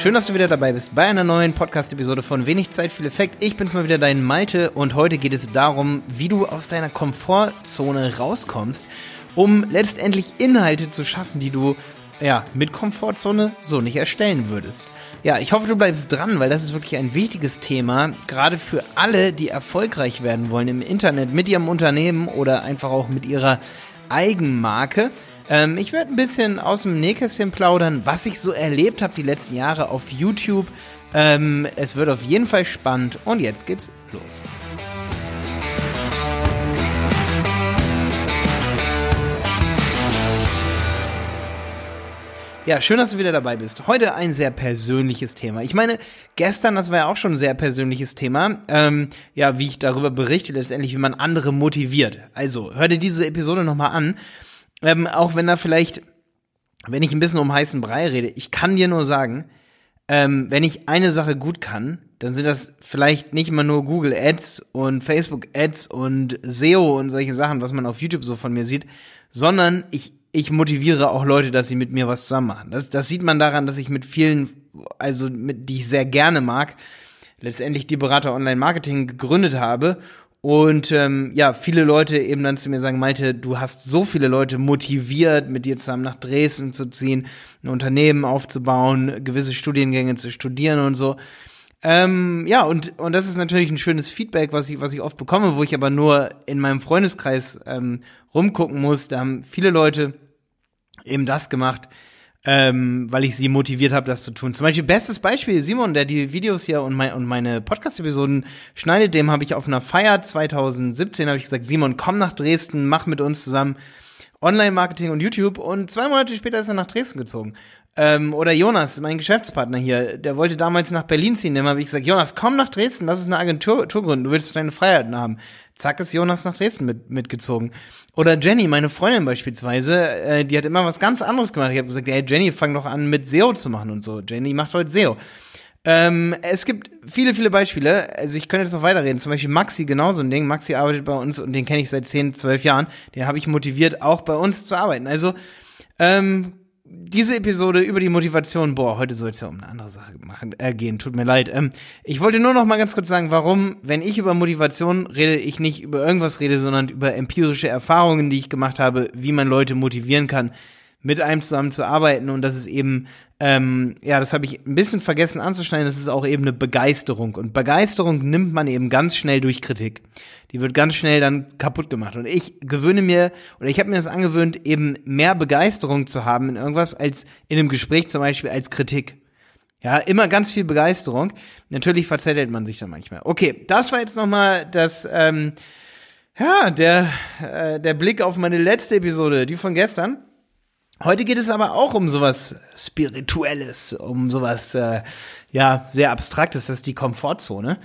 schön, dass du wieder dabei bist bei einer neuen Podcast-Episode von Wenig Zeit, viel Effekt. Ich bin's mal wieder, dein Malte, und heute geht es darum, wie du aus deiner Komfortzone rauskommst, um letztendlich Inhalte zu schaffen, die du ja, mit Komfortzone so nicht erstellen würdest. Ja, ich hoffe, du bleibst dran, weil das ist wirklich ein wichtiges Thema, gerade für alle, die erfolgreich werden wollen im Internet, mit ihrem Unternehmen oder einfach auch mit ihrer Eigenmarke. Ähm, ich werde ein bisschen aus dem Nähkästchen plaudern, was ich so erlebt habe die letzten Jahre auf YouTube. Ähm, es wird auf jeden Fall spannend und jetzt geht's los. Ja, schön, dass du wieder dabei bist. Heute ein sehr persönliches Thema. Ich meine, gestern, das war ja auch schon ein sehr persönliches Thema. Ähm, ja, wie ich darüber berichte, letztendlich, wie man andere motiviert. Also, hör dir diese Episode nochmal an. Ähm, auch wenn da vielleicht, wenn ich ein bisschen um heißen Brei rede, ich kann dir nur sagen, ähm, wenn ich eine Sache gut kann, dann sind das vielleicht nicht immer nur Google Ads und Facebook Ads und SEO und solche Sachen, was man auf YouTube so von mir sieht, sondern ich ich motiviere auch Leute, dass sie mit mir was zusammen machen. Das, das sieht man daran, dass ich mit vielen, also mit, die ich sehr gerne mag, letztendlich die Berater Online Marketing gegründet habe. Und ähm, ja, viele Leute eben dann zu mir sagen, Malte, du hast so viele Leute motiviert, mit dir zusammen nach Dresden zu ziehen, ein Unternehmen aufzubauen, gewisse Studiengänge zu studieren und so. Ähm, ja, und, und das ist natürlich ein schönes Feedback, was ich, was ich oft bekomme, wo ich aber nur in meinem Freundeskreis ähm, rumgucken muss. Da haben viele Leute eben das gemacht, ähm, weil ich sie motiviert habe, das zu tun. Zum Beispiel, bestes Beispiel, Simon, der die Videos hier und, mein, und meine Podcast-Episoden schneidet, dem habe ich auf einer Feier 2017, habe ich gesagt, Simon, komm nach Dresden, mach mit uns zusammen Online-Marketing und YouTube. Und zwei Monate später ist er nach Dresden gezogen. Ähm, oder Jonas, mein Geschäftspartner hier, der wollte damals nach Berlin ziehen. Dem habe ich gesagt, Jonas, komm nach Dresden, lass uns eine Agentur gründen, du willst deine Freiheiten haben. Zack, ist Jonas nach Dresden mit, mitgezogen. Oder Jenny, meine Freundin beispielsweise, äh, die hat immer was ganz anderes gemacht. Ich habe gesagt, hey Jenny, fang doch an mit SEO zu machen und so. Jenny macht heute SEO. Ähm, es gibt viele, viele Beispiele. Also ich könnte jetzt noch weiterreden. Zum Beispiel Maxi, genauso ein Ding. Maxi arbeitet bei uns und den kenne ich seit 10, 12 Jahren. Den habe ich motiviert, auch bei uns zu arbeiten. Also ähm, diese Episode über die Motivation, boah, heute soll es ja um eine andere Sache machen, äh, gehen, tut mir leid. Ähm, ich wollte nur noch mal ganz kurz sagen, warum, wenn ich über Motivation rede, ich nicht über irgendwas rede, sondern über empirische Erfahrungen, die ich gemacht habe, wie man Leute motivieren kann, mit einem zusammen zu arbeiten und das ist eben ähm, ja, das habe ich ein bisschen vergessen anzuschneiden, das ist auch eben eine Begeisterung. Und Begeisterung nimmt man eben ganz schnell durch Kritik. Die wird ganz schnell dann kaputt gemacht. Und ich gewöhne mir, oder ich habe mir das angewöhnt, eben mehr Begeisterung zu haben in irgendwas, als in einem Gespräch zum Beispiel als Kritik. Ja, immer ganz viel Begeisterung. Natürlich verzettelt man sich dann manchmal. Okay, das war jetzt nochmal das, ähm, ja, der, äh, der Blick auf meine letzte Episode, die von gestern. Heute geht es aber auch um sowas Spirituelles, um sowas, äh, ja, sehr Abstraktes, das ist die Komfortzone.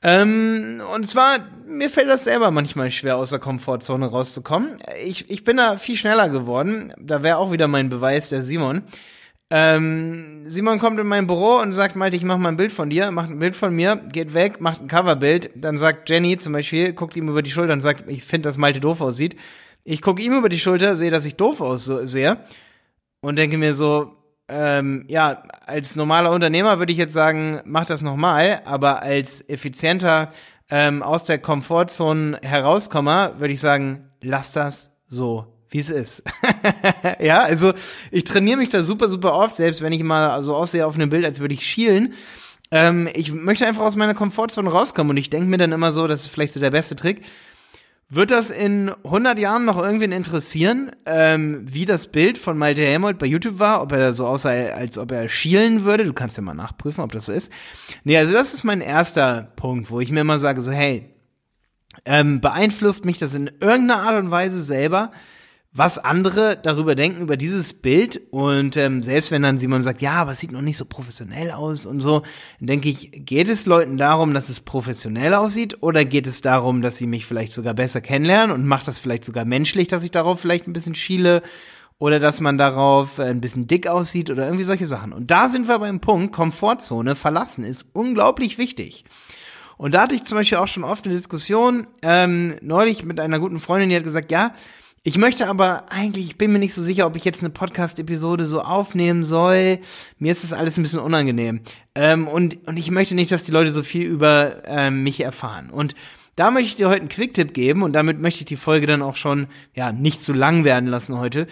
Ähm, und zwar, mir fällt das selber manchmal schwer, aus der Komfortzone rauszukommen. Ich, ich bin da viel schneller geworden. Da wäre auch wieder mein Beweis der Simon. Ähm, Simon kommt in mein Büro und sagt, Malte, ich mach mal ein Bild von dir, macht ein Bild von mir, geht weg, macht ein Coverbild. Dann sagt Jenny zum Beispiel, guckt ihm über die Schulter und sagt, ich finde, dass Malte doof aussieht. Ich gucke ihm über die Schulter, sehe, dass ich doof aussehe und denke mir so, ähm, ja, als normaler Unternehmer würde ich jetzt sagen, mach das nochmal, aber als effizienter ähm, aus der Komfortzone herauskommer, würde ich sagen, lass das so, wie es ist. ja, also ich trainiere mich da super, super oft, selbst wenn ich mal so aussehe auf einem Bild, als würde ich schielen. Ähm, ich möchte einfach aus meiner Komfortzone rauskommen und ich denke mir dann immer so, das ist vielleicht so der beste Trick, wird das in 100 Jahren noch irgendwen interessieren, ähm, wie das Bild von Malte Helmold bei YouTube war? Ob er so aussah, als ob er schielen würde? Du kannst ja mal nachprüfen, ob das so ist. Nee, also das ist mein erster Punkt, wo ich mir immer sage, so hey, ähm, beeinflusst mich das in irgendeiner Art und Weise selber? Was andere darüber denken, über dieses Bild. Und ähm, selbst wenn dann Simon sagt, ja, aber es sieht noch nicht so professionell aus und so, denke ich, geht es Leuten darum, dass es professionell aussieht oder geht es darum, dass sie mich vielleicht sogar besser kennenlernen und macht das vielleicht sogar menschlich, dass ich darauf vielleicht ein bisschen schiele oder dass man darauf äh, ein bisschen dick aussieht oder irgendwie solche Sachen. Und da sind wir beim Punkt, Komfortzone verlassen ist unglaublich wichtig. Und da hatte ich zum Beispiel auch schon oft eine Diskussion, ähm, neulich mit einer guten Freundin, die hat gesagt, ja, Ich möchte aber eigentlich, ich bin mir nicht so sicher, ob ich jetzt eine Podcast-Episode so aufnehmen soll. Mir ist das alles ein bisschen unangenehm. Ähm, und, und ich möchte nicht, dass die Leute so viel über ähm, mich erfahren. Und da möchte ich dir heute einen Quick-Tipp geben und damit möchte ich die Folge dann auch schon, ja, nicht zu lang werden lassen heute.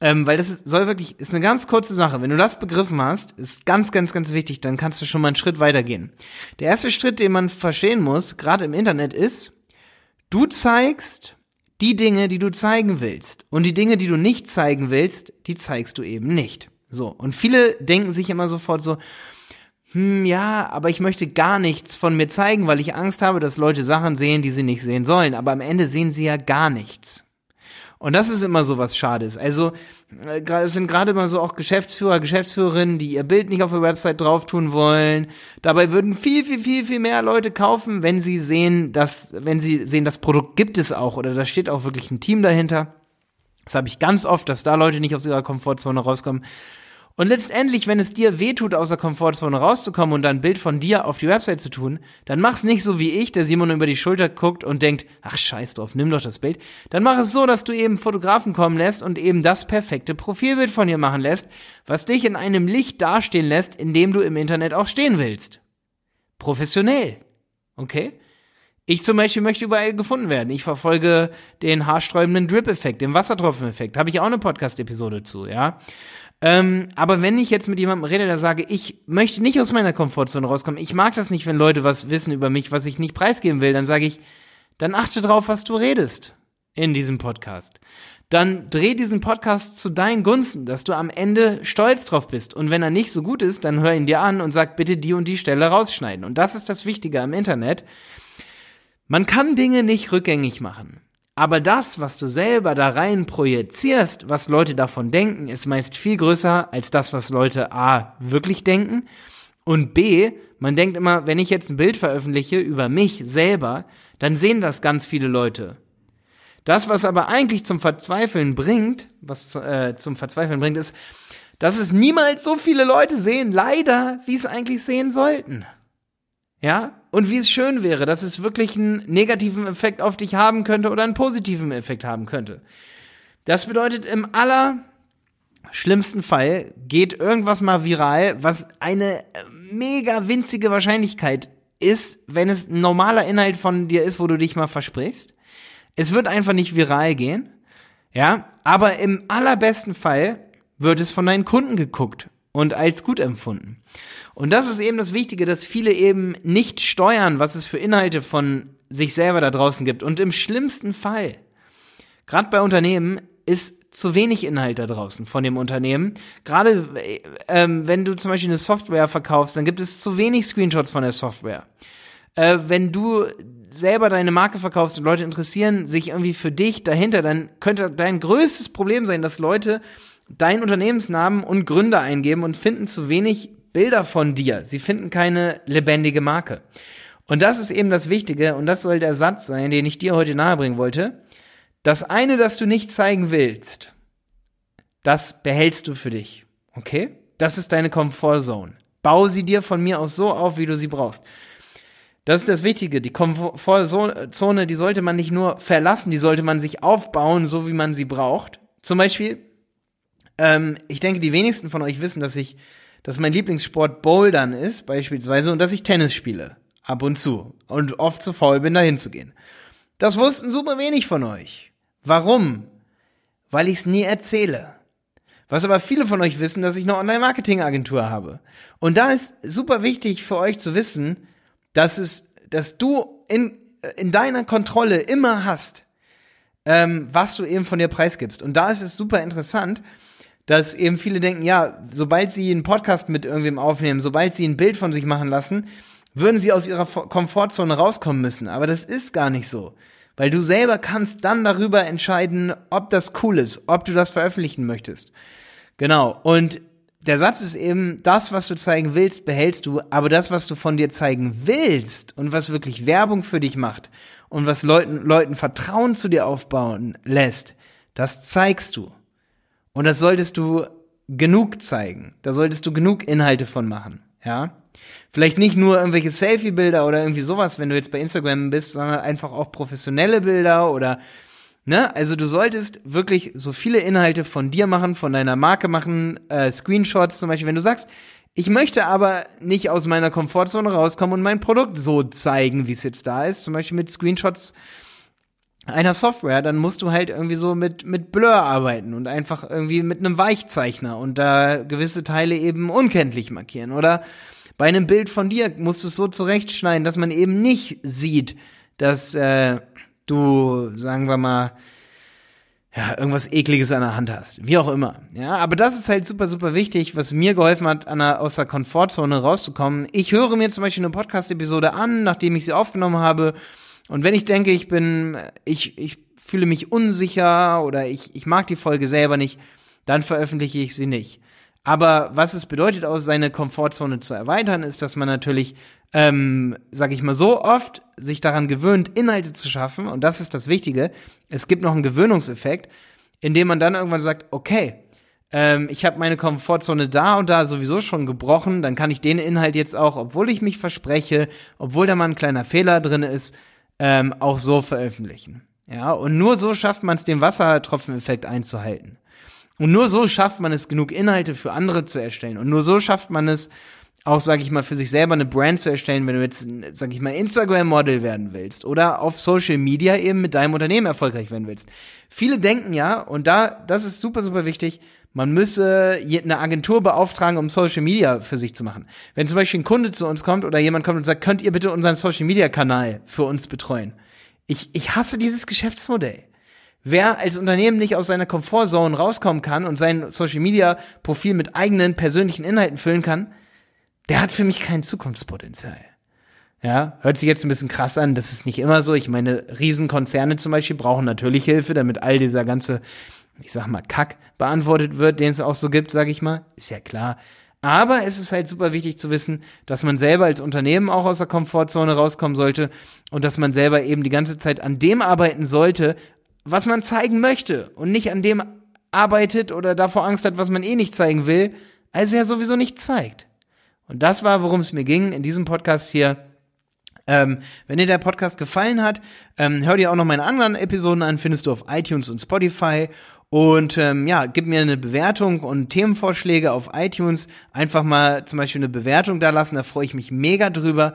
Ähm, weil das ist, soll wirklich, ist eine ganz kurze Sache. Wenn du das begriffen hast, ist ganz, ganz, ganz wichtig, dann kannst du schon mal einen Schritt weitergehen. Der erste Schritt, den man verstehen muss, gerade im Internet, ist, du zeigst die Dinge, die du zeigen willst. Und die Dinge, die du nicht zeigen willst, die zeigst du eben nicht. So. Und viele denken sich immer sofort so, hm, ja, aber ich möchte gar nichts von mir zeigen, weil ich Angst habe, dass Leute Sachen sehen, die sie nicht sehen sollen. Aber am Ende sehen sie ja gar nichts. Und das ist immer so was Schades. Also äh, es sind gerade mal so auch Geschäftsführer, Geschäftsführerinnen, die ihr Bild nicht auf der Website drauf tun wollen. Dabei würden viel, viel, viel, viel mehr Leute kaufen, wenn sie sehen, dass, wenn sie sehen, das Produkt gibt es auch oder da steht auch wirklich ein Team dahinter. Das habe ich ganz oft, dass da Leute nicht aus ihrer Komfortzone rauskommen. Und letztendlich, wenn es dir wehtut, aus der Komfortzone rauszukommen und ein Bild von dir auf die Website zu tun, dann mach's nicht so wie ich, der Simon über die Schulter guckt und denkt, ach scheiß drauf, nimm doch das Bild. Dann mach es so, dass du eben Fotografen kommen lässt und eben das perfekte Profilbild von dir machen lässt, was dich in einem Licht dastehen lässt, in dem du im Internet auch stehen willst. Professionell. Okay? Ich zum Beispiel möchte überall gefunden werden. Ich verfolge den haarsträubenden Drip-Effekt, den Wassertropfen-Effekt. Habe ich auch eine Podcast-Episode zu, ja. Ähm, aber wenn ich jetzt mit jemandem rede, der sage, ich möchte nicht aus meiner Komfortzone rauskommen, ich mag das nicht, wenn Leute was wissen über mich, was ich nicht preisgeben will, dann sage ich, dann achte drauf, was du redest in diesem Podcast. Dann dreh diesen Podcast zu deinen Gunsten, dass du am Ende stolz drauf bist. Und wenn er nicht so gut ist, dann hör ihn dir an und sag bitte die und die Stelle rausschneiden. Und das ist das Wichtige am Internet. Man kann Dinge nicht rückgängig machen. Aber das, was du selber da rein projizierst, was Leute davon denken, ist meist viel größer als das, was Leute A wirklich denken. Und B, man denkt immer, wenn ich jetzt ein Bild veröffentliche über mich selber, dann sehen das ganz viele Leute. Das, was aber eigentlich zum Verzweifeln bringt, was äh, zum Verzweifeln bringt, ist, dass es niemals so viele Leute sehen, leider, wie es eigentlich sehen sollten. Ja? Und wie es schön wäre, dass es wirklich einen negativen Effekt auf dich haben könnte oder einen positiven Effekt haben könnte. Das bedeutet, im aller schlimmsten Fall geht irgendwas mal viral, was eine mega winzige Wahrscheinlichkeit ist, wenn es ein normaler Inhalt von dir ist, wo du dich mal versprichst. Es wird einfach nicht viral gehen. Ja, aber im allerbesten Fall wird es von deinen Kunden geguckt und als gut empfunden. Und das ist eben das Wichtige, dass viele eben nicht steuern, was es für Inhalte von sich selber da draußen gibt. Und im schlimmsten Fall, gerade bei Unternehmen, ist zu wenig Inhalt da draußen von dem Unternehmen. Gerade ähm, wenn du zum Beispiel eine Software verkaufst, dann gibt es zu wenig Screenshots von der Software. Äh, wenn du selber deine Marke verkaufst und Leute interessieren sich irgendwie für dich dahinter, dann könnte dein größtes Problem sein, dass Leute deinen Unternehmensnamen und Gründer eingeben und finden zu wenig Bilder von dir. Sie finden keine lebendige Marke. Und das ist eben das Wichtige und das soll der Satz sein, den ich dir heute nahebringen wollte. Das eine, das du nicht zeigen willst, das behältst du für dich. Okay? Das ist deine Komfortzone. Bau sie dir von mir aus so auf, wie du sie brauchst. Das ist das Wichtige. Die Komfortzone, die sollte man nicht nur verlassen, die sollte man sich aufbauen, so wie man sie braucht. Zum Beispiel, ähm, ich denke, die wenigsten von euch wissen, dass ich, dass mein Lieblingssport Bouldern ist, beispielsweise, und dass ich Tennis spiele. Ab und zu. Und oft zu faul bin, dahin zu gehen. Das wussten super wenig von euch. Warum? Weil ich es nie erzähle. Was aber viele von euch wissen, dass ich eine Online-Marketing-Agentur habe. Und da ist super wichtig für euch zu wissen, dass es, dass du in, in deiner Kontrolle immer hast, ähm, was du eben von dir preisgibst. Und da ist es super interessant, dass eben viele denken, ja, sobald sie einen Podcast mit irgendwem aufnehmen, sobald sie ein Bild von sich machen lassen, würden sie aus ihrer Komfortzone rauskommen müssen. Aber das ist gar nicht so. Weil du selber kannst dann darüber entscheiden, ob das cool ist, ob du das veröffentlichen möchtest. Genau. Und der Satz ist eben, das, was du zeigen willst, behältst du, aber das, was du von dir zeigen willst und was wirklich Werbung für dich macht und was Leuten, Leuten Vertrauen zu dir aufbauen lässt, das zeigst du. Und das solltest du genug zeigen. Da solltest du genug Inhalte von machen. Ja. Vielleicht nicht nur irgendwelche Selfie-Bilder oder irgendwie sowas, wenn du jetzt bei Instagram bist, sondern einfach auch professionelle Bilder oder Ne? Also du solltest wirklich so viele Inhalte von dir machen, von deiner Marke machen, äh, Screenshots zum Beispiel. Wenn du sagst, ich möchte aber nicht aus meiner Komfortzone rauskommen und mein Produkt so zeigen, wie es jetzt da ist, zum Beispiel mit Screenshots einer Software, dann musst du halt irgendwie so mit, mit Blur arbeiten und einfach irgendwie mit einem Weichzeichner und da gewisse Teile eben unkenntlich markieren. Oder bei einem Bild von dir musst du es so zurechtschneiden, dass man eben nicht sieht, dass äh, du, sagen wir mal, ja, irgendwas ekliges an der Hand hast. Wie auch immer. Ja, aber das ist halt super, super wichtig, was mir geholfen hat, an der, aus der Komfortzone rauszukommen. Ich höre mir zum Beispiel eine Podcast-Episode an, nachdem ich sie aufgenommen habe. Und wenn ich denke, ich bin, ich, ich fühle mich unsicher oder ich, ich mag die Folge selber nicht, dann veröffentliche ich sie nicht. Aber was es bedeutet, aus seine Komfortzone zu erweitern, ist, dass man natürlich ähm, sag ich mal, so oft sich daran gewöhnt, Inhalte zu schaffen, und das ist das Wichtige, es gibt noch einen Gewöhnungseffekt, indem man dann irgendwann sagt, okay, ähm, ich habe meine Komfortzone da und da sowieso schon gebrochen, dann kann ich den Inhalt jetzt auch, obwohl ich mich verspreche, obwohl da mal ein kleiner Fehler drin ist, ähm, auch so veröffentlichen. Ja, und nur so schafft man es, den Wassertropfeneffekt einzuhalten. Und nur so schafft man es, genug Inhalte für andere zu erstellen. Und nur so schafft man es, auch, sag ich mal, für sich selber eine Brand zu erstellen, wenn du jetzt, sag ich mal, Instagram-Model werden willst oder auf Social Media eben mit deinem Unternehmen erfolgreich werden willst. Viele denken ja, und da, das ist super, super wichtig, man müsse eine Agentur beauftragen, um Social Media für sich zu machen. Wenn zum Beispiel ein Kunde zu uns kommt oder jemand kommt und sagt, könnt ihr bitte unseren Social Media Kanal für uns betreuen? Ich, ich hasse dieses Geschäftsmodell. Wer als Unternehmen nicht aus seiner Komfortzone rauskommen kann und sein Social Media Profil mit eigenen persönlichen Inhalten füllen kann, der hat für mich kein Zukunftspotenzial. Ja, hört sich jetzt ein bisschen krass an, das ist nicht immer so. Ich meine, Riesenkonzerne zum Beispiel brauchen natürlich Hilfe, damit all dieser ganze, ich sag mal, Kack beantwortet wird, den es auch so gibt, sag ich mal. Ist ja klar. Aber es ist halt super wichtig zu wissen, dass man selber als Unternehmen auch aus der Komfortzone rauskommen sollte und dass man selber eben die ganze Zeit an dem arbeiten sollte, was man zeigen möchte und nicht an dem arbeitet oder davor Angst hat, was man eh nicht zeigen will, also ja sowieso nicht zeigt. Und das war, worum es mir ging in diesem Podcast hier. Ähm, wenn dir der Podcast gefallen hat, ähm, hör dir auch noch meine anderen Episoden an, findest du auf iTunes und Spotify. Und ähm, ja, gib mir eine Bewertung und Themenvorschläge auf iTunes. Einfach mal zum Beispiel eine Bewertung da lassen, da freue ich mich mega drüber.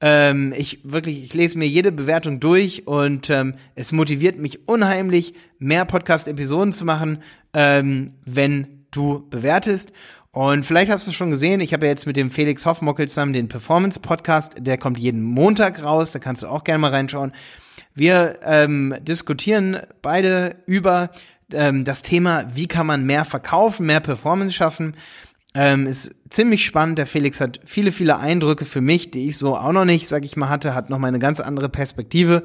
Ähm, ich wirklich, ich lese mir jede Bewertung durch und ähm, es motiviert mich unheimlich, mehr Podcast-Episoden zu machen, ähm, wenn du bewertest. Und vielleicht hast du schon gesehen, ich habe ja jetzt mit dem Felix Hoffmockel zusammen den Performance Podcast, der kommt jeden Montag raus, da kannst du auch gerne mal reinschauen. Wir ähm, diskutieren beide über ähm, das Thema, wie kann man mehr verkaufen, mehr Performance schaffen. Ähm, ist ziemlich spannend. Der Felix hat viele, viele Eindrücke für mich, die ich so auch noch nicht, sag ich mal, hatte, hat noch mal eine ganz andere Perspektive.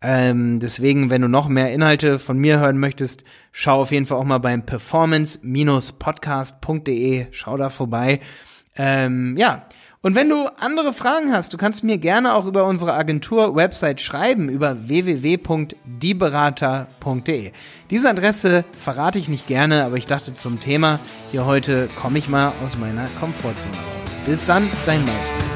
Ähm, deswegen, wenn du noch mehr Inhalte von mir hören möchtest, schau auf jeden Fall auch mal beim performance-podcast.de, schau da vorbei. Ähm, ja, und wenn du andere Fragen hast, du kannst mir gerne auch über unsere Agentur-Website schreiben, über www.dieberater.de. Diese Adresse verrate ich nicht gerne, aber ich dachte zum Thema hier heute komme ich mal aus meiner Komfortzone raus. Bis dann, dein Malte.